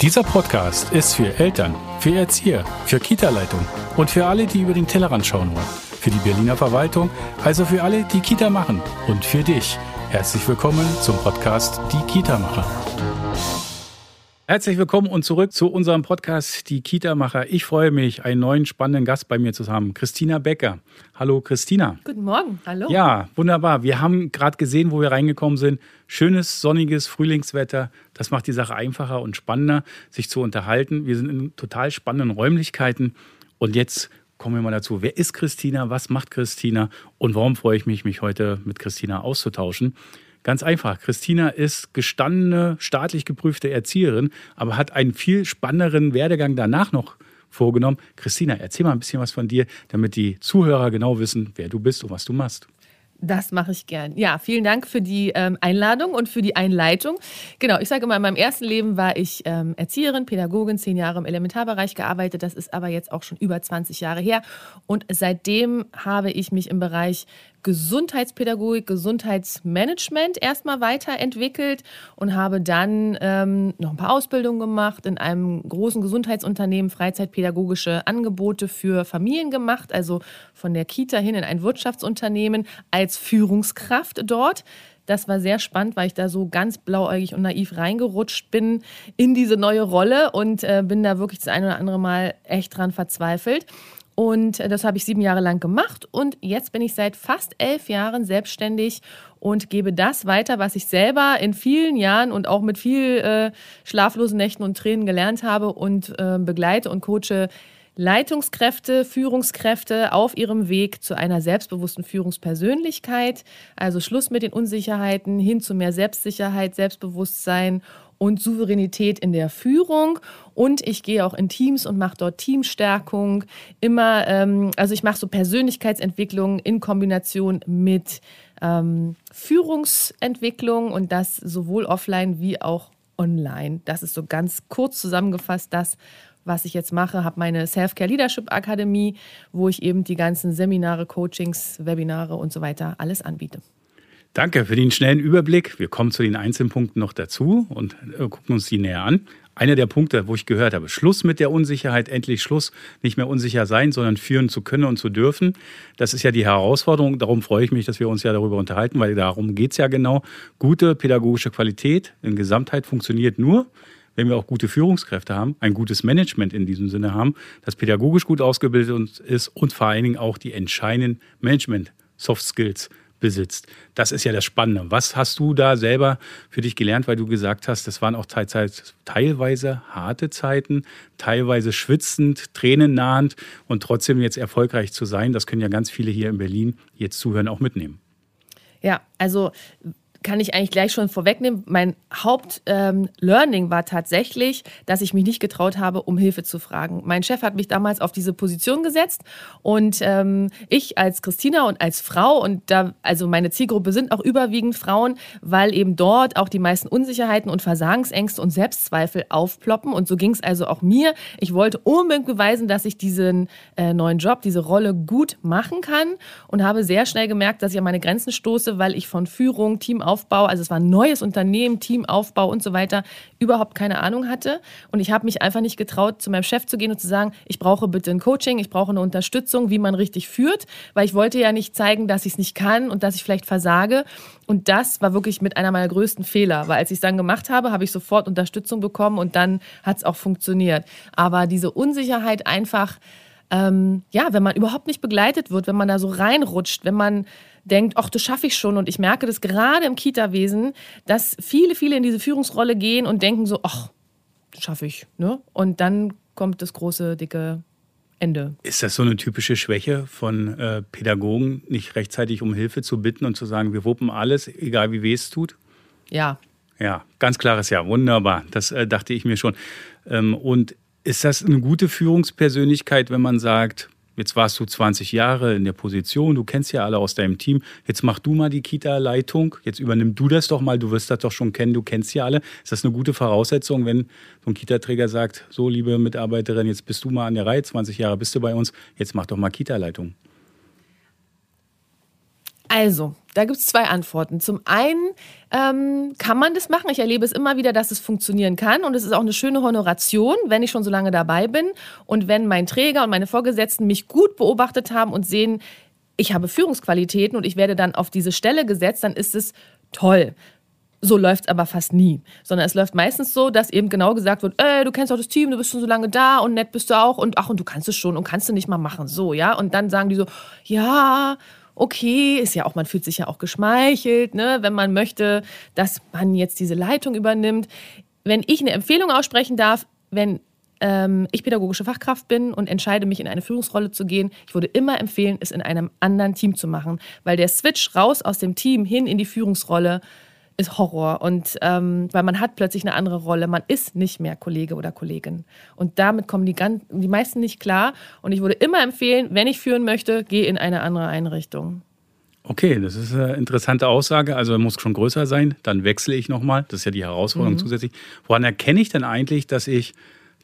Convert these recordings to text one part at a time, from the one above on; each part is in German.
Dieser Podcast ist für Eltern, für Erzieher, für Kita-Leitung und für alle, die über den Tellerrand schauen wollen. Für die Berliner Verwaltung, also für alle, die Kita machen und für dich. Herzlich willkommen zum Podcast Die Kita-Macher. Herzlich willkommen und zurück zu unserem Podcast Die Kita-Macher. Ich freue mich, einen neuen spannenden Gast bei mir zu haben, Christina Becker. Hallo Christina. Guten Morgen, hallo. Ja, wunderbar. Wir haben gerade gesehen, wo wir reingekommen sind. Schönes, sonniges Frühlingswetter. Das macht die Sache einfacher und spannender, sich zu unterhalten. Wir sind in total spannenden Räumlichkeiten. Und jetzt kommen wir mal dazu. Wer ist Christina? Was macht Christina? Und warum freue ich mich, mich heute mit Christina auszutauschen? Ganz einfach. Christina ist gestandene, staatlich geprüfte Erzieherin, aber hat einen viel spannenderen Werdegang danach noch vorgenommen. Christina, erzähl mal ein bisschen was von dir, damit die Zuhörer genau wissen, wer du bist und was du machst. Das mache ich gern. Ja, vielen Dank für die ähm, Einladung und für die Einleitung. Genau, ich sage immer, in meinem ersten Leben war ich ähm, Erzieherin, Pädagogin, zehn Jahre im Elementarbereich gearbeitet. Das ist aber jetzt auch schon über 20 Jahre her. Und seitdem habe ich mich im Bereich Gesundheitspädagogik, Gesundheitsmanagement erstmal weiterentwickelt und habe dann ähm, noch ein paar Ausbildungen gemacht, in einem großen Gesundheitsunternehmen Freizeitpädagogische Angebote für Familien gemacht, also von der Kita hin in ein Wirtschaftsunternehmen als Führungskraft dort. Das war sehr spannend, weil ich da so ganz blauäugig und naiv reingerutscht bin in diese neue Rolle und äh, bin da wirklich das eine oder andere Mal echt dran verzweifelt. Und das habe ich sieben Jahre lang gemacht. Und jetzt bin ich seit fast elf Jahren selbstständig und gebe das weiter, was ich selber in vielen Jahren und auch mit viel äh, schlaflosen Nächten und Tränen gelernt habe und äh, begleite und coache Leitungskräfte, Führungskräfte auf ihrem Weg zu einer selbstbewussten Führungspersönlichkeit. Also Schluss mit den Unsicherheiten hin zu mehr Selbstsicherheit, Selbstbewusstsein und Souveränität in der Führung. Und ich gehe auch in Teams und mache dort Teamstärkung. Immer, ähm, also ich mache so Persönlichkeitsentwicklung in Kombination mit ähm, Führungsentwicklung und das sowohl offline wie auch online. Das ist so ganz kurz zusammengefasst das, was ich jetzt mache. Habe meine Self-Care Leadership Akademie, wo ich eben die ganzen Seminare, Coachings, Webinare und so weiter alles anbiete. Danke für den schnellen Überblick. Wir kommen zu den einzelnen Punkten noch dazu und äh, gucken uns die näher an. Einer der Punkte, wo ich gehört habe, Schluss mit der Unsicherheit, endlich Schluss, nicht mehr unsicher sein, sondern führen zu können und zu dürfen. Das ist ja die Herausforderung. Darum freue ich mich, dass wir uns ja darüber unterhalten, weil darum geht es ja genau. Gute pädagogische Qualität in Gesamtheit funktioniert nur, wenn wir auch gute Führungskräfte haben, ein gutes Management in diesem Sinne haben, das pädagogisch gut ausgebildet ist und vor allen Dingen auch die entscheidenden Management-Soft Skills besitzt. Das ist ja das Spannende. Was hast du da selber für dich gelernt, weil du gesagt hast, das waren auch teilweise harte Zeiten, teilweise schwitzend, tränennahend und trotzdem jetzt erfolgreich zu sein. Das können ja ganz viele hier in Berlin jetzt zuhören, auch mitnehmen. Ja, also kann ich eigentlich gleich schon vorwegnehmen. Mein Hauptlearning ähm, war tatsächlich, dass ich mich nicht getraut habe, um Hilfe zu fragen. Mein Chef hat mich damals auf diese Position gesetzt und ähm, ich als Christina und als Frau und da, also meine Zielgruppe sind auch überwiegend Frauen, weil eben dort auch die meisten Unsicherheiten und Versagensängste und Selbstzweifel aufploppen. Und so ging es also auch mir. Ich wollte unbedingt beweisen, dass ich diesen äh, neuen Job, diese Rolle gut machen kann und habe sehr schnell gemerkt, dass ich an meine Grenzen stoße, weil ich von Führung, Team Aufbau, also es war ein neues Unternehmen, Teamaufbau und so weiter, überhaupt keine Ahnung hatte. Und ich habe mich einfach nicht getraut, zu meinem Chef zu gehen und zu sagen, ich brauche bitte ein Coaching, ich brauche eine Unterstützung, wie man richtig führt, weil ich wollte ja nicht zeigen, dass ich es nicht kann und dass ich vielleicht versage. Und das war wirklich mit einer meiner größten Fehler, weil als ich es dann gemacht habe, habe ich sofort Unterstützung bekommen und dann hat es auch funktioniert. Aber diese Unsicherheit einfach, ähm, ja, wenn man überhaupt nicht begleitet wird, wenn man da so reinrutscht, wenn man denkt, ach, das schaffe ich schon. Und ich merke das gerade im Kita-Wesen, dass viele, viele in diese Führungsrolle gehen und denken so, ach, das schaffe ich. Ne? Und dann kommt das große, dicke Ende. Ist das so eine typische Schwäche von äh, Pädagogen, nicht rechtzeitig um Hilfe zu bitten und zu sagen, wir wuppen alles, egal wie weh es tut? Ja. Ja, ganz klares Ja. Wunderbar. Das äh, dachte ich mir schon. Ähm, und ist das eine gute Führungspersönlichkeit, wenn man sagt, Jetzt warst du 20 Jahre in der Position, du kennst ja alle aus deinem Team. Jetzt mach du mal die Kita-Leitung. Jetzt übernimm du das doch mal. Du wirst das doch schon kennen, du kennst ja alle. Ist das eine gute Voraussetzung, wenn so ein Kita-Träger sagt: So, liebe Mitarbeiterin, jetzt bist du mal an der Reihe, 20 Jahre bist du bei uns, jetzt mach doch mal Kita-Leitung? Also, da gibt es zwei Antworten. Zum einen ähm, kann man das machen. Ich erlebe es immer wieder, dass es funktionieren kann. Und es ist auch eine schöne Honoration, wenn ich schon so lange dabei bin. Und wenn mein Träger und meine Vorgesetzten mich gut beobachtet haben und sehen, ich habe Führungsqualitäten und ich werde dann auf diese Stelle gesetzt, dann ist es toll. So läuft es aber fast nie. Sondern es läuft meistens so, dass eben genau gesagt wird, ey, du kennst doch das Team, du bist schon so lange da und nett bist du auch und ach, und du kannst es schon und kannst du nicht mal machen. So, ja. Und dann sagen die so, ja, okay, ist ja auch, man fühlt sich ja auch geschmeichelt, ne, wenn man möchte, dass man jetzt diese Leitung übernimmt. Wenn ich eine Empfehlung aussprechen darf, wenn ähm, ich pädagogische Fachkraft bin und entscheide mich in eine Führungsrolle zu gehen, ich würde immer empfehlen, es in einem anderen Team zu machen, weil der Switch raus aus dem Team hin in die Führungsrolle ist Horror und ähm, weil man hat plötzlich eine andere Rolle, man ist nicht mehr Kollege oder Kollegin und damit kommen die, ganz, die meisten nicht klar und ich würde immer empfehlen, wenn ich führen möchte, geh in eine andere Einrichtung. Okay, das ist eine interessante Aussage. Also er muss schon größer sein, dann wechsle ich nochmal. Das ist ja die Herausforderung mhm. zusätzlich. Woran erkenne ich denn eigentlich, dass ich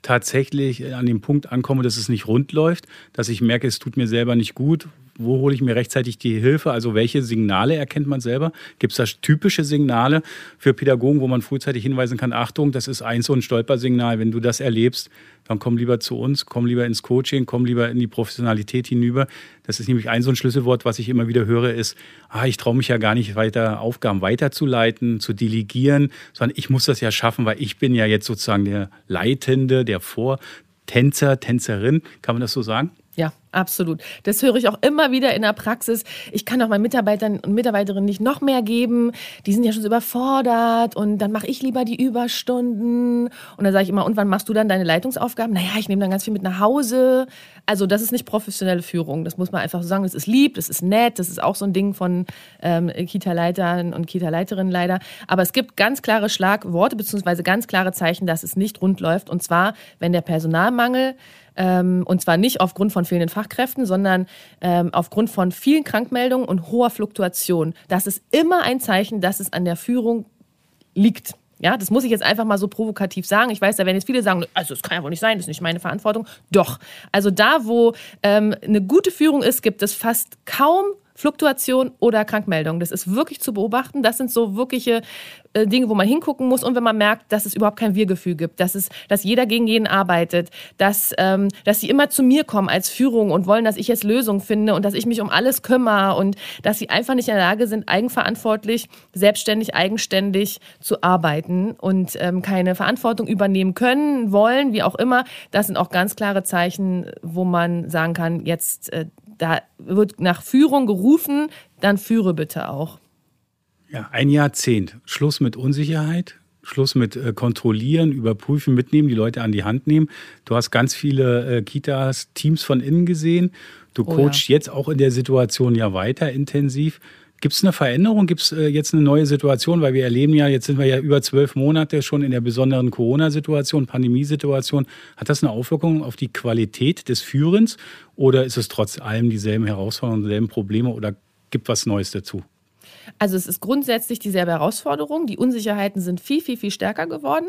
tatsächlich an dem Punkt ankomme, dass es nicht rund läuft, dass ich merke, es tut mir selber nicht gut, wo hole ich mir rechtzeitig die Hilfe? Also welche Signale erkennt man selber? Gibt es da typische Signale für Pädagogen, wo man frühzeitig hinweisen kann, Achtung, das ist ein so ein Stolpersignal, wenn du das erlebst, dann komm lieber zu uns, komm lieber ins Coaching, komm lieber in die Professionalität hinüber. Das ist nämlich ein so ein Schlüsselwort, was ich immer wieder höre, ist, ah, ich traue mich ja gar nicht weiter, Aufgaben weiterzuleiten, zu delegieren, sondern ich muss das ja schaffen, weil ich bin ja jetzt sozusagen der Leitende, der Vortänzer, Tänzerin. Kann man das so sagen? Ja, absolut. Das höre ich auch immer wieder in der Praxis. Ich kann auch meinen Mitarbeitern und Mitarbeiterinnen nicht noch mehr geben. Die sind ja schon so überfordert und dann mache ich lieber die Überstunden. Und dann sage ich immer, und wann machst du dann deine Leitungsaufgaben? Naja, ich nehme dann ganz viel mit nach Hause. Also das ist nicht professionelle Führung. Das muss man einfach so sagen. Das ist lieb, das ist nett. Das ist auch so ein Ding von ähm, Kita-Leitern und Kita-Leiterinnen leider. Aber es gibt ganz klare Schlagworte beziehungsweise ganz klare Zeichen, dass es nicht rund läuft. Und zwar, wenn der Personalmangel ähm, und zwar nicht aufgrund von fehlenden Fachkräften, sondern ähm, aufgrund von vielen Krankmeldungen und hoher Fluktuation. Das ist immer ein Zeichen, dass es an der Führung liegt. Ja, das muss ich jetzt einfach mal so provokativ sagen. Ich weiß, da werden jetzt viele sagen, also es kann ja wohl nicht sein, das ist nicht meine Verantwortung. Doch. Also da, wo ähm, eine gute Führung ist, gibt es fast kaum Fluktuation oder Krankmeldung. Das ist wirklich zu beobachten. Das sind so wirkliche äh, Dinge, wo man hingucken muss und wenn man merkt, dass es überhaupt kein Wir-Gefühl gibt, dass, es, dass jeder gegen jeden arbeitet, dass, ähm, dass sie immer zu mir kommen als Führung und wollen, dass ich jetzt Lösungen finde und dass ich mich um alles kümmere und dass sie einfach nicht in der Lage sind, eigenverantwortlich, selbstständig, eigenständig zu arbeiten und ähm, keine Verantwortung übernehmen können, wollen, wie auch immer. Das sind auch ganz klare Zeichen, wo man sagen kann, jetzt äh, da wird nach Führung gerufen, dann führe bitte auch. Ja, ein Jahrzehnt. Schluss mit Unsicherheit, Schluss mit äh, kontrollieren, überprüfen, mitnehmen, die Leute an die Hand nehmen. Du hast ganz viele äh, Kitas, Teams von innen gesehen. Du oh, coachst ja. jetzt auch in der Situation ja weiter intensiv. Gibt es eine Veränderung? Gibt es äh, jetzt eine neue Situation? Weil wir erleben ja, jetzt sind wir ja über zwölf Monate schon in der besonderen Corona-Situation, Pandemiesituation. Hat das eine Auswirkung auf die Qualität des Führens oder ist es trotz allem dieselben Herausforderungen, dieselben Probleme oder gibt was Neues dazu? Also es ist grundsätzlich dieselbe Herausforderung. Die Unsicherheiten sind viel, viel, viel stärker geworden,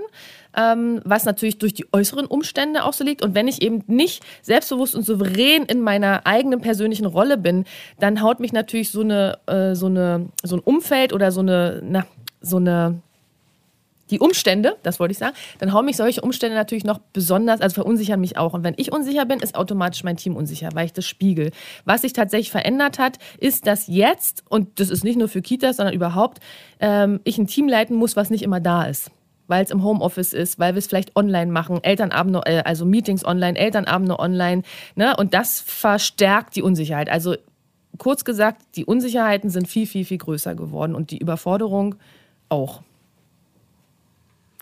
ähm, was natürlich durch die äußeren Umstände auch so liegt. Und wenn ich eben nicht selbstbewusst und souverän in meiner eigenen persönlichen Rolle bin, dann haut mich natürlich so, eine, äh, so, eine, so ein Umfeld oder so eine, na, so eine die Umstände, das wollte ich sagen, dann hauen mich solche Umstände natürlich noch besonders, also verunsichern mich auch. Und wenn ich unsicher bin, ist automatisch mein Team unsicher, weil ich das spiegel. Was sich tatsächlich verändert hat, ist, dass jetzt, und das ist nicht nur für Kitas, sondern überhaupt, ähm, ich ein Team leiten muss, was nicht immer da ist weil es im Homeoffice ist, weil wir es vielleicht online machen, Elternabende, äh, also Meetings online, Elternabende online. Ne? Und das verstärkt die Unsicherheit. Also kurz gesagt, die Unsicherheiten sind viel, viel, viel größer geworden und die Überforderung auch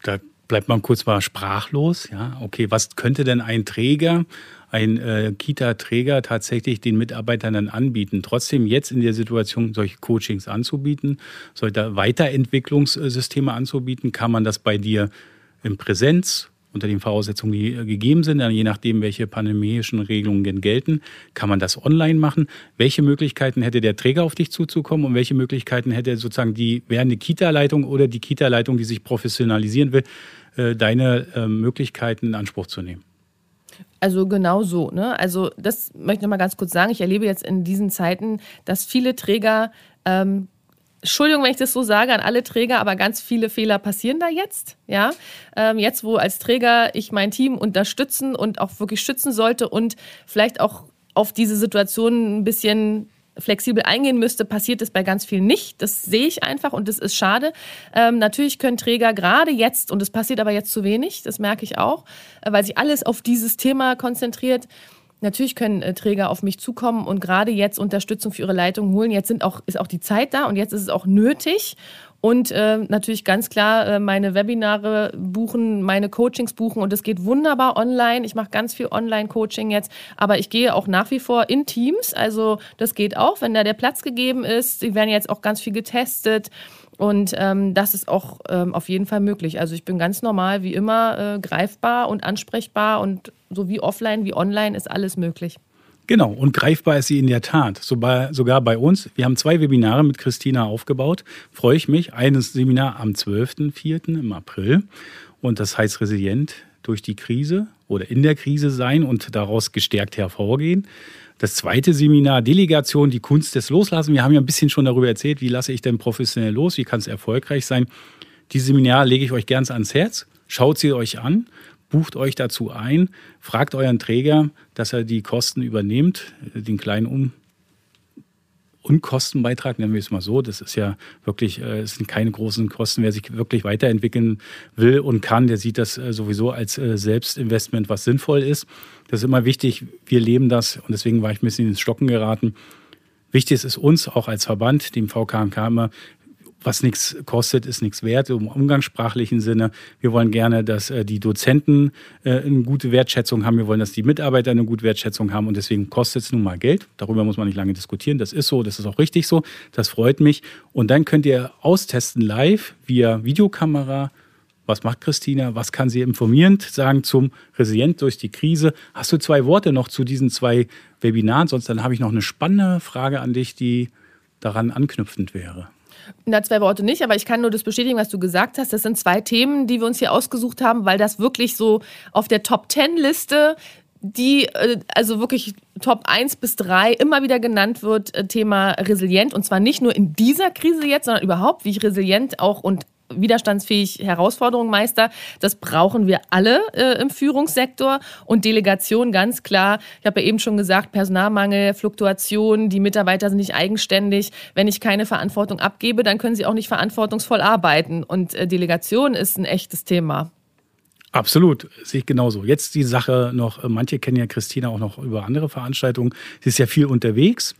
da bleibt man kurz mal sprachlos. Ja, okay, was könnte denn ein Träger, ein äh, Kita-Träger tatsächlich den Mitarbeitern dann anbieten? Trotzdem jetzt in der Situation solche Coachings anzubieten, solche Weiterentwicklungssysteme anzubieten, kann man das bei dir in Präsenz unter den Voraussetzungen, die äh, gegeben sind, je nachdem, welche pandemischen Regelungen gelten, kann man das online machen. Welche Möglichkeiten hätte der Träger auf dich zuzukommen und welche Möglichkeiten hätte sozusagen die werdende Kita-Leitung oder die Kita-Leitung, die sich professionalisieren will, äh, deine äh, Möglichkeiten in Anspruch zu nehmen? Also genau so. Ne? Also das möchte ich noch mal ganz kurz sagen. Ich erlebe jetzt in diesen Zeiten, dass viele Träger Ähm, Entschuldigung, wenn ich das so sage an alle Träger, aber ganz viele Fehler passieren da jetzt. Ja, ähm, jetzt wo als Träger ich mein Team unterstützen und auch wirklich schützen sollte und vielleicht auch auf diese Situation ein bisschen flexibel eingehen müsste, passiert es bei ganz vielen nicht. Das sehe ich einfach und das ist schade. Ähm, natürlich können Träger gerade jetzt, und es passiert aber jetzt zu wenig, das merke ich auch, äh, weil sich alles auf dieses Thema konzentriert, Natürlich können äh, Träger auf mich zukommen und gerade jetzt Unterstützung für ihre Leitung holen. Jetzt sind auch, ist auch die Zeit da und jetzt ist es auch nötig. Und äh, natürlich ganz klar äh, meine Webinare buchen, meine Coachings buchen und es geht wunderbar online. Ich mache ganz viel Online-Coaching jetzt, aber ich gehe auch nach wie vor in Teams. Also das geht auch, wenn da der Platz gegeben ist. Sie werden jetzt auch ganz viel getestet. Und ähm, das ist auch ähm, auf jeden Fall möglich. Also ich bin ganz normal wie immer äh, greifbar und ansprechbar und so wie offline wie online ist alles möglich. Genau, und greifbar ist sie in der Tat. sogar bei uns. Wir haben zwei Webinare mit Christina aufgebaut. Freue ich mich. Eines Seminar am 12.04. im April. Und das heißt resilient durch die Krise oder in der Krise sein und daraus gestärkt hervorgehen. Das zweite Seminar, Delegation, die Kunst des Loslassen. Wir haben ja ein bisschen schon darüber erzählt, wie lasse ich denn professionell los, wie kann es erfolgreich sein. Dieses Seminar lege ich euch ganz ans Herz. Schaut sie euch an, bucht euch dazu ein, fragt euren Träger, dass er die Kosten übernimmt, den kleinen um Unkostenbeitrag, nennen wir es mal so. Das ist ja wirklich, äh, es sind keine großen Kosten. Wer sich wirklich weiterentwickeln will und kann, der sieht das äh, sowieso als äh, Selbstinvestment, was sinnvoll ist. Das ist immer wichtig. Wir leben das und deswegen war ich ein bisschen ins Stocken geraten. Wichtig ist uns auch als Verband, dem VKMK immer, was nichts kostet, ist nichts wert, im umgangssprachlichen Sinne. Wir wollen gerne, dass äh, die Dozenten äh, eine gute Wertschätzung haben. Wir wollen, dass die Mitarbeiter eine gute Wertschätzung haben und deswegen kostet es nun mal Geld. Darüber muss man nicht lange diskutieren. Das ist so, das ist auch richtig so. Das freut mich. Und dann könnt ihr austesten live via Videokamera. Was macht Christina? Was kann sie informierend sagen zum Resilient durch die Krise? Hast du zwei Worte noch zu diesen zwei Webinaren? Sonst dann habe ich noch eine spannende Frage an dich, die daran anknüpfend wäre. Na, zwei Worte nicht, aber ich kann nur das bestätigen, was du gesagt hast. Das sind zwei Themen, die wir uns hier ausgesucht haben, weil das wirklich so auf der Top-Ten-Liste die äh, also wirklich Top 1 bis 3 immer wieder genannt wird, äh, Thema resilient. Und zwar nicht nur in dieser Krise jetzt, sondern überhaupt, wie ich resilient auch und widerstandsfähig Herausforderungen meister. Das brauchen wir alle äh, im Führungssektor und Delegation ganz klar. Ich habe ja eben schon gesagt, Personalmangel, Fluktuation, die Mitarbeiter sind nicht eigenständig. Wenn ich keine Verantwortung abgebe, dann können sie auch nicht verantwortungsvoll arbeiten. Und äh, Delegation ist ein echtes Thema. Absolut, sehe ich genauso. Jetzt die Sache noch, manche kennen ja Christina auch noch über andere Veranstaltungen. Sie ist ja viel unterwegs.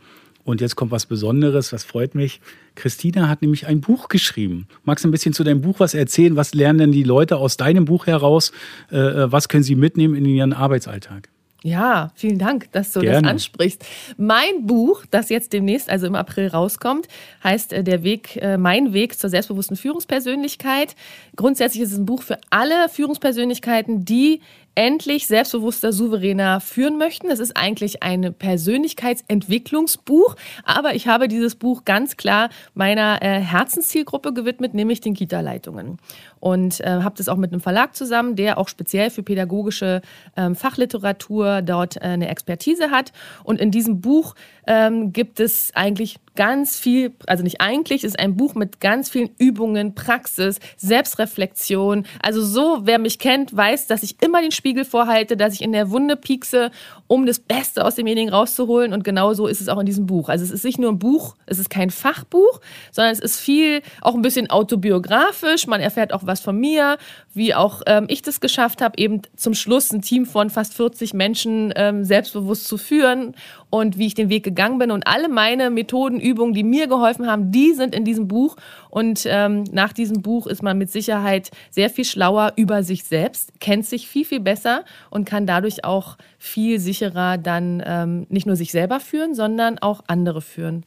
Und jetzt kommt was Besonderes, was freut mich. Christina hat nämlich ein Buch geschrieben. Magst du ein bisschen zu deinem Buch was erzählen? Was lernen denn die Leute aus deinem Buch heraus? Äh, äh, was können sie mitnehmen in ihren Arbeitsalltag? Ja, vielen Dank, dass du Gerne. das ansprichst. Mein Buch, das jetzt demnächst, also im April rauskommt, heißt äh, der Weg, mein Weg zur selbstbewussten Führungspersönlichkeit. Grundsätzlich ist es ein Buch für alle Führungspersönlichkeiten, die endlich selbstbewusster, souveräner führen möchten. Es ist eigentlich ein Persönlichkeitsentwicklungsbuch, aber ich habe dieses Buch ganz klar meiner äh, Herzenszielgruppe gewidmet, nämlich den Kita-Leitungen. Und äh, habe das auch mit einem Verlag zusammen, der auch speziell für pädagogische ähm, Fachliteratur dort äh, eine Expertise hat. Und in diesem Buch ähm, gibt es eigentlich ganz viel, also nicht eigentlich, ist ein Buch mit ganz vielen Übungen, Praxis, Selbstreflexion. Also so, wer mich kennt, weiß, dass ich immer den Spiegel vorhalte, dass ich in der Wunde piekse, um das Beste aus demjenigen rauszuholen. Und genau so ist es auch in diesem Buch. Also es ist nicht nur ein Buch, es ist kein Fachbuch, sondern es ist viel, auch ein bisschen autobiografisch. Man erfährt auch was von mir, wie auch ähm, ich das geschafft habe, eben zum Schluss ein Team von fast 40 Menschen ähm, selbstbewusst zu führen und wie ich den Weg gegangen bin. Und alle meine Methoden, Übungen, die mir geholfen haben, die sind in diesem Buch. Und ähm, nach diesem Buch ist man mit Sicherheit sehr viel schlauer über sich selbst, kennt sich viel, viel besser und kann dadurch auch viel sicherer dann ähm, nicht nur sich selber führen, sondern auch andere führen.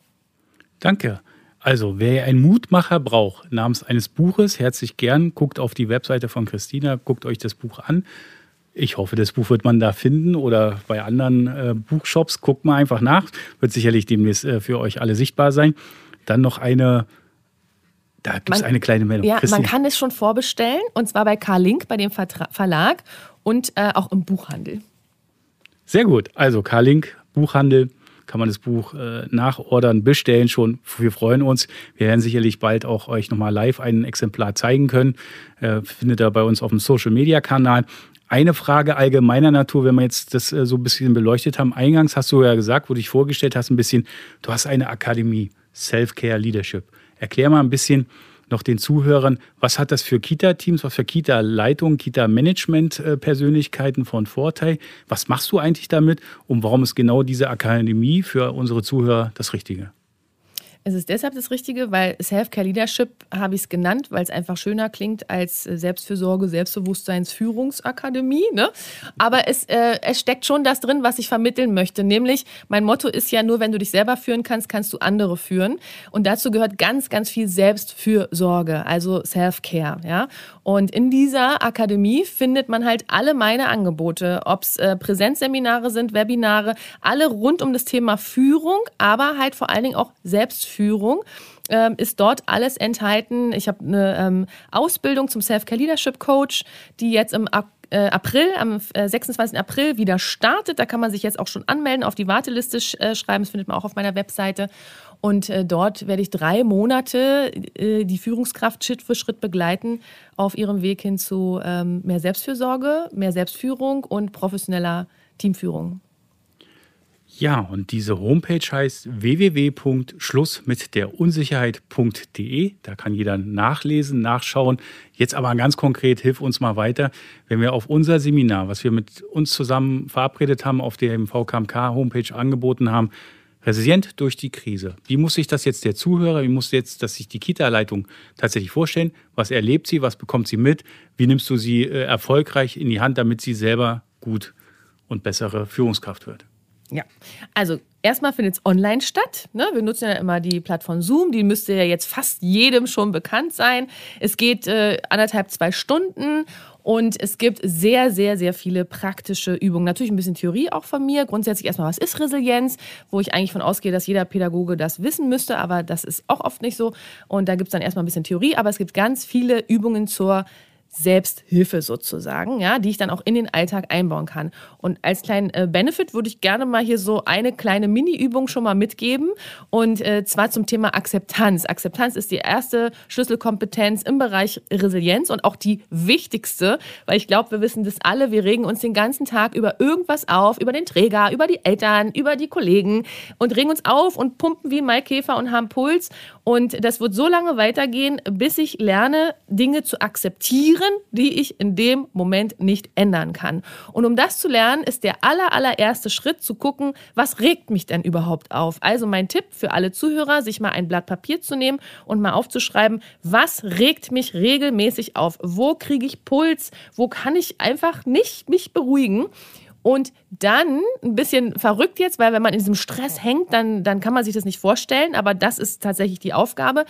Danke. Also, wer einen Mutmacher braucht, namens eines Buches, herzlich gern, guckt auf die Webseite von Christina, guckt euch das Buch an. Ich hoffe, das Buch wird man da finden oder bei anderen äh, Buchshops. Guckt mal einfach nach. Wird sicherlich demnächst äh, für euch alle sichtbar sein. Dann noch eine, da gibt es eine kleine Meldung. Ja, Christine. man kann es schon vorbestellen und zwar bei K-Link, bei dem Vertra Verlag und äh, auch im Buchhandel. Sehr gut. Also K-Link, Buchhandel, kann man das Buch äh, nachordern, bestellen schon. Wir freuen uns. Wir werden sicherlich bald auch euch nochmal live ein Exemplar zeigen können. Äh, findet ihr bei uns auf dem Social Media Kanal. Eine Frage allgemeiner Natur, wenn wir jetzt das äh, so ein bisschen beleuchtet haben. Eingangs hast du ja gesagt, wo du dich vorgestellt hast, ein bisschen, du hast eine Akademie, Self-Care Leadership. Erklär mal ein bisschen noch den Zuhörern, was hat das für Kita-Teams, was für Kita-Leitungen, Kita-Management-Persönlichkeiten von Vorteil? Was machst du eigentlich damit und warum ist genau diese Akademie für unsere Zuhörer das Richtige? Es ist deshalb das Richtige, weil Self-Care Leadership habe ich es genannt, weil es einfach schöner klingt als Selbstfürsorge, Selbstbewusstseins, Führungsakademie. Ne? Aber es, äh, es steckt schon das drin, was ich vermitteln möchte. Nämlich, mein Motto ist ja nur, wenn du dich selber führen kannst, kannst du andere führen. Und dazu gehört ganz, ganz viel Selbstfürsorge, also Self-Care. Ja? Und in dieser Akademie findet man halt alle meine Angebote, ob es äh, Präsenzseminare sind, Webinare, alle rund um das Thema Führung, aber halt vor allen Dingen auch Selbstfürsorge. Führung ähm, ist dort alles enthalten. Ich habe eine ähm, Ausbildung zum Self-Care Leadership Coach, die jetzt im äh, April, am 26. Äh, April wieder startet. Da kann man sich jetzt auch schon anmelden, auf die Warteliste äh, schreiben. Das findet man auch auf meiner Webseite. Und dort werde ich drei Monate die Führungskraft Schritt für Schritt begleiten auf ihrem Weg hin zu ähm, mehr Selbstfürsorge, mehr Selbstführung und professioneller Teamführung. Ja, und diese Homepage heißt www.schluss mit der Unsicherheit.de. Da kann jeder nachlesen, nachschauen. Jetzt aber ganz konkret, hilf uns mal weiter, wenn wir auf unser Seminar, was wir mit uns zusammen verabredet haben, auf der VKMK Homepage angeboten haben, Resilient durch die Krise. Wie muss sich das jetzt der Zuhörer, wie muss jetzt das sich die Kita-Leitung tatsächlich vorstellen? Was erlebt sie, was bekommt sie mit? Wie nimmst du sie äh, erfolgreich in die Hand, damit sie selber gut und bessere Führungskraft wird? Ja, also erstmal findet es online statt. Ne? Wir nutzen ja immer die Plattform Zoom, die müsste ja jetzt fast jedem schon bekannt sein. Es geht äh, anderthalb, zwei Stunden und es gibt sehr, sehr, sehr viele praktische Übungen. Natürlich ein bisschen Theorie auch von mir. Grundsätzlich erstmal, was ist Resilienz? Wo ich eigentlich von ausgehe, dass jeder Pädagoge das wissen müsste, aber das ist auch oft nicht so. Und da gibt es dann erstmal ein bisschen Theorie, aber es gibt ganz viele Übungen zur Selbsthilfe sozusagen, ja, die ich dann auch in den Alltag einbauen kann. Und als kleinen äh, Benefit würde ich gerne mal hier so eine kleine Mini-Übung schon mal mitgeben und äh, zwar zum Thema Akzeptanz. Akzeptanz ist die erste Schlüsselkompetenz im Bereich Resilienz und auch die wichtigste, weil ich glaube, wir wissen das alle. Wir regen uns den ganzen Tag über irgendwas auf, über den Träger, über die Eltern, über die Kollegen und regen uns auf und pumpen wie Maikäfer und haben Puls. Und das wird so lange weitergehen, bis ich lerne, Dinge zu akzeptieren die ich in dem Moment nicht ändern kann. Und um das zu lernen, ist der aller, allererste Schritt zu gucken, was regt mich denn überhaupt auf? Also mein Tipp für alle Zuhörer, sich mal ein Blatt Papier zu nehmen und mal aufzuschreiben, was regt mich regelmäßig auf? Wo kriege ich Puls? Wo kann ich einfach nicht mich beruhigen? Und dann ein bisschen verrückt jetzt, weil wenn man in diesem Stress hängt, dann, dann kann man sich das nicht vorstellen, aber das ist tatsächlich die Aufgabe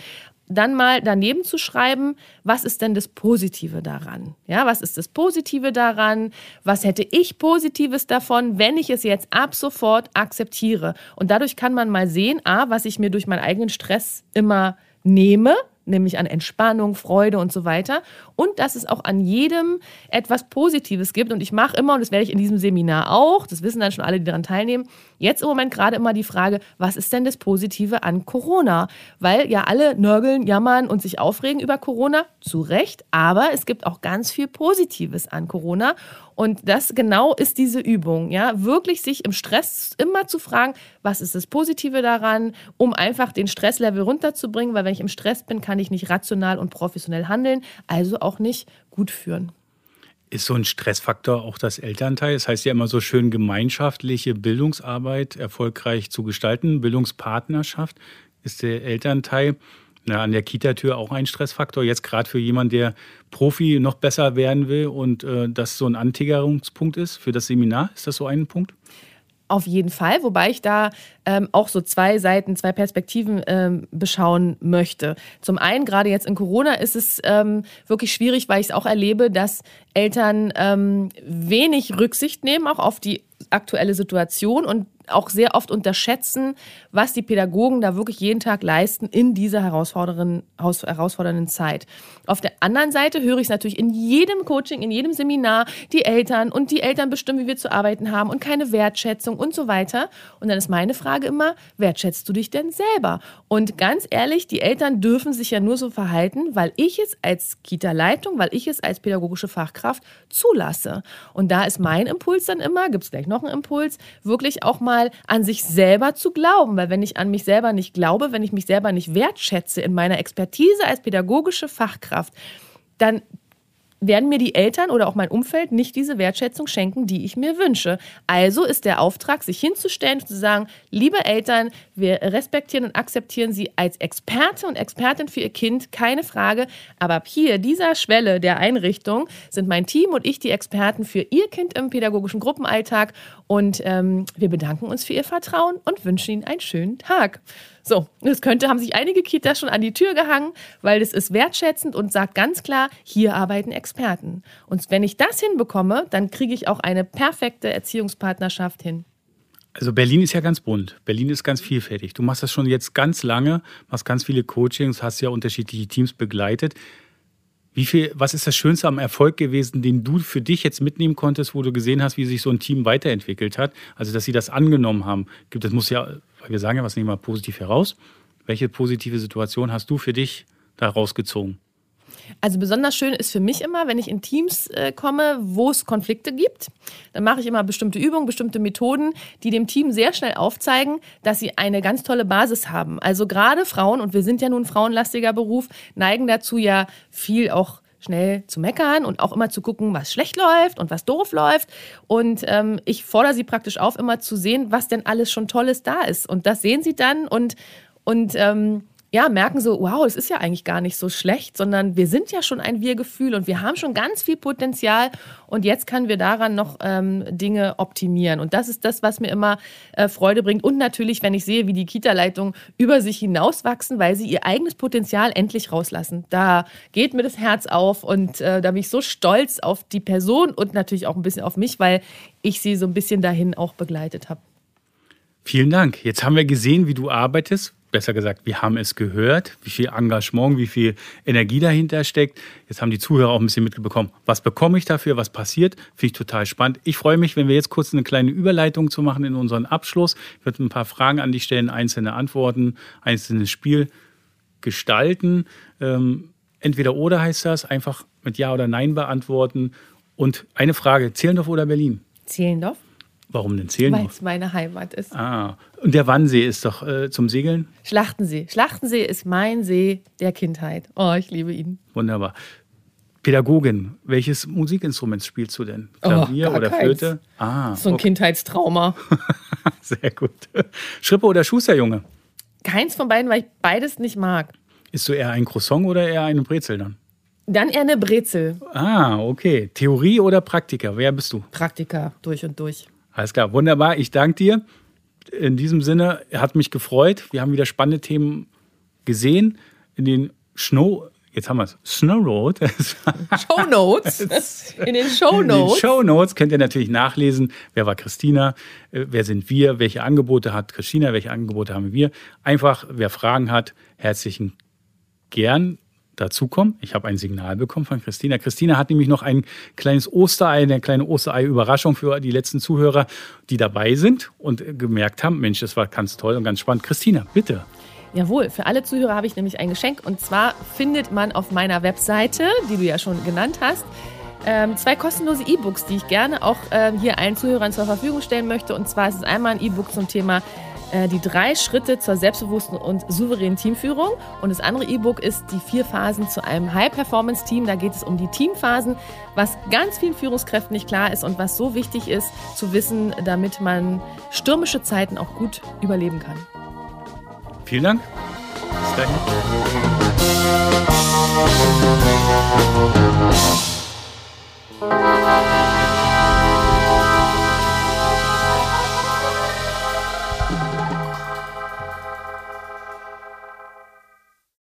dann mal daneben zu schreiben, was ist denn das Positive daran? Ja, was ist das Positive daran? Was hätte ich Positives davon, wenn ich es jetzt ab sofort akzeptiere? Und dadurch kann man mal sehen, a, was ich mir durch meinen eigenen Stress immer nehme, nämlich an Entspannung, Freude und so weiter. Und dass es auch an jedem etwas Positives gibt. Und ich mache immer, und das werde ich in diesem Seminar auch, das wissen dann schon alle, die daran teilnehmen, jetzt im Moment gerade immer die Frage, was ist denn das Positive an Corona? Weil ja alle nörgeln, jammern und sich aufregen über Corona, zu Recht, aber es gibt auch ganz viel Positives an Corona. Und das genau ist diese Übung, ja, wirklich sich im Stress immer zu fragen, was ist das Positive daran, um einfach den Stresslevel runterzubringen, weil wenn ich im Stress bin, kann ich nicht rational und professionell handeln, also auch nicht gut führen. Ist so ein Stressfaktor auch das Elternteil? Das heißt ja immer so schön, gemeinschaftliche Bildungsarbeit erfolgreich zu gestalten, Bildungspartnerschaft. Ist der Elternteil na, an der Kita-Tür auch ein Stressfaktor. Jetzt gerade für jemanden, der Profi noch besser werden will und äh, das so ein Antigerungspunkt ist für das Seminar. Ist das so ein Punkt? Auf jeden Fall, wobei ich da ähm, auch so zwei Seiten, zwei Perspektiven ähm, beschauen möchte. Zum einen, gerade jetzt in Corona ist es ähm, wirklich schwierig, weil ich es auch erlebe, dass Eltern ähm, wenig Rücksicht nehmen, auch auf die aktuelle Situation und auch sehr oft unterschätzen, was die Pädagogen da wirklich jeden Tag leisten in dieser herausfordernden, herausfordernden Zeit. Auf der anderen Seite höre ich es natürlich in jedem Coaching, in jedem Seminar, die Eltern und die Eltern bestimmen, wie wir zu arbeiten haben und keine Wertschätzung und so weiter. Und dann ist meine Frage immer, wertschätzt du dich denn selber? Und ganz ehrlich, die Eltern dürfen sich ja nur so verhalten, weil ich es als Kita-Leitung, weil ich es als pädagogische Fachkraft zulasse. Und da ist mein Impuls dann immer, gibt es gleich noch einen Impuls, wirklich auch mal an sich selber zu glauben. Weil wenn ich an mich selber nicht glaube, wenn ich mich selber nicht wertschätze in meiner Expertise als pädagogische Fachkraft, dann werden mir die Eltern oder auch mein Umfeld nicht diese Wertschätzung schenken, die ich mir wünsche. Also ist der Auftrag, sich hinzustellen und zu sagen, liebe Eltern, wir respektieren und akzeptieren Sie als Experte und Expertin für Ihr Kind, keine Frage. Aber ab hier, dieser Schwelle der Einrichtung, sind mein Team und ich die Experten für Ihr Kind im pädagogischen Gruppenalltag. Und ähm, wir bedanken uns für Ihr Vertrauen und wünschen Ihnen einen schönen Tag. So, das könnte, haben sich einige Kitas schon an die Tür gehangen, weil es ist wertschätzend und sagt ganz klar, hier arbeiten Experten. Und wenn ich das hinbekomme, dann kriege ich auch eine perfekte Erziehungspartnerschaft hin. Also Berlin ist ja ganz bunt. Berlin ist ganz vielfältig. Du machst das schon jetzt ganz lange, machst ganz viele Coachings, hast ja unterschiedliche Teams begleitet. Wie viel, was ist das Schönste am Erfolg gewesen, den du für dich jetzt mitnehmen konntest, wo du gesehen hast, wie sich so ein Team weiterentwickelt hat? Also, dass sie das angenommen haben. Das muss ja, wir sagen ja, was nehmen wir positiv heraus. Welche positive Situation hast du für dich da rausgezogen? Also besonders schön ist für mich immer, wenn ich in Teams äh, komme, wo es Konflikte gibt. Dann mache ich immer bestimmte Übungen, bestimmte Methoden, die dem Team sehr schnell aufzeigen, dass sie eine ganz tolle Basis haben. Also gerade Frauen, und wir sind ja nun frauenlastiger Beruf, neigen dazu ja viel auch schnell zu meckern und auch immer zu gucken, was schlecht läuft und was doof läuft. Und ähm, ich fordere sie praktisch auf, immer zu sehen, was denn alles schon Tolles da ist. Und das sehen sie dann und, und ähm, ja, merken so, wow, es ist ja eigentlich gar nicht so schlecht, sondern wir sind ja schon ein Wir-Gefühl und wir haben schon ganz viel Potenzial und jetzt können wir daran noch ähm, Dinge optimieren. Und das ist das, was mir immer äh, Freude bringt. Und natürlich, wenn ich sehe, wie die Kita-Leitungen über sich hinauswachsen, weil sie ihr eigenes Potenzial endlich rauslassen. Da geht mir das Herz auf und äh, da bin ich so stolz auf die Person und natürlich auch ein bisschen auf mich, weil ich sie so ein bisschen dahin auch begleitet habe. Vielen Dank. Jetzt haben wir gesehen, wie du arbeitest, besser gesagt, wir haben es gehört, wie viel Engagement, wie viel Energie dahinter steckt. Jetzt haben die Zuhörer auch ein bisschen mitbekommen, was bekomme ich dafür, was passiert. Finde ich total spannend. Ich freue mich, wenn wir jetzt kurz eine kleine Überleitung zu machen in unseren Abschluss. Ich würde ein paar Fragen an dich stellen, einzelne Antworten, einzelnes Spiel gestalten. Ähm, entweder oder heißt das, einfach mit Ja oder Nein beantworten. Und eine Frage, Zehlendorf oder Berlin? Zehlendorf. Warum denn Zehlendorf? Weil es meine Heimat ist. Ah, und der Wannsee ist doch äh, zum Segeln? Schlachtensee. Schlachtensee ist mein See der Kindheit. Oh, ich liebe ihn. Wunderbar. Pädagogin, welches Musikinstrument spielst du denn? Klavier oh, oder keins. Flöte? Ah, so ein okay. Kindheitstrauma. Sehr gut. Schrippe oder Schusterjunge? Keins von beiden, weil ich beides nicht mag. Ist du eher ein Croissant oder eher eine Brezel dann? Dann eher eine Brezel. Ah, okay. Theorie oder Praktiker? Wer bist du? Praktiker, durch und durch. Alles klar, wunderbar. Ich danke dir. In diesem Sinne, hat mich gefreut. Wir haben wieder spannende Themen gesehen. In den Snow, jetzt haben wir es, Snow Road. Show Notes. In den Show Notes. In den Show Notes könnt ihr natürlich nachlesen, wer war Christina, äh, wer sind wir, welche Angebote hat Christina, welche Angebote haben wir. Einfach, wer Fragen hat, herzlichen gern dazukommen. Ich habe ein Signal bekommen von Christina. Christina hat nämlich noch ein kleines Osterei, eine kleine Osterei-Überraschung für die letzten Zuhörer, die dabei sind und gemerkt haben, Mensch, das war ganz toll und ganz spannend. Christina, bitte. Jawohl, für alle Zuhörer habe ich nämlich ein Geschenk und zwar findet man auf meiner Webseite, die du ja schon genannt hast, ähm, zwei kostenlose E-Books, die ich gerne auch ähm, hier allen Zuhörern zur Verfügung stellen möchte. Und zwar ist es einmal ein E-Book zum Thema äh, die drei Schritte zur selbstbewussten und souveränen Teamführung. Und das andere E-Book ist die vier Phasen zu einem High-Performance-Team. Da geht es um die Teamphasen, was ganz vielen Führungskräften nicht klar ist und was so wichtig ist zu wissen, damit man stürmische Zeiten auch gut überleben kann. Vielen Dank. Bis dahin.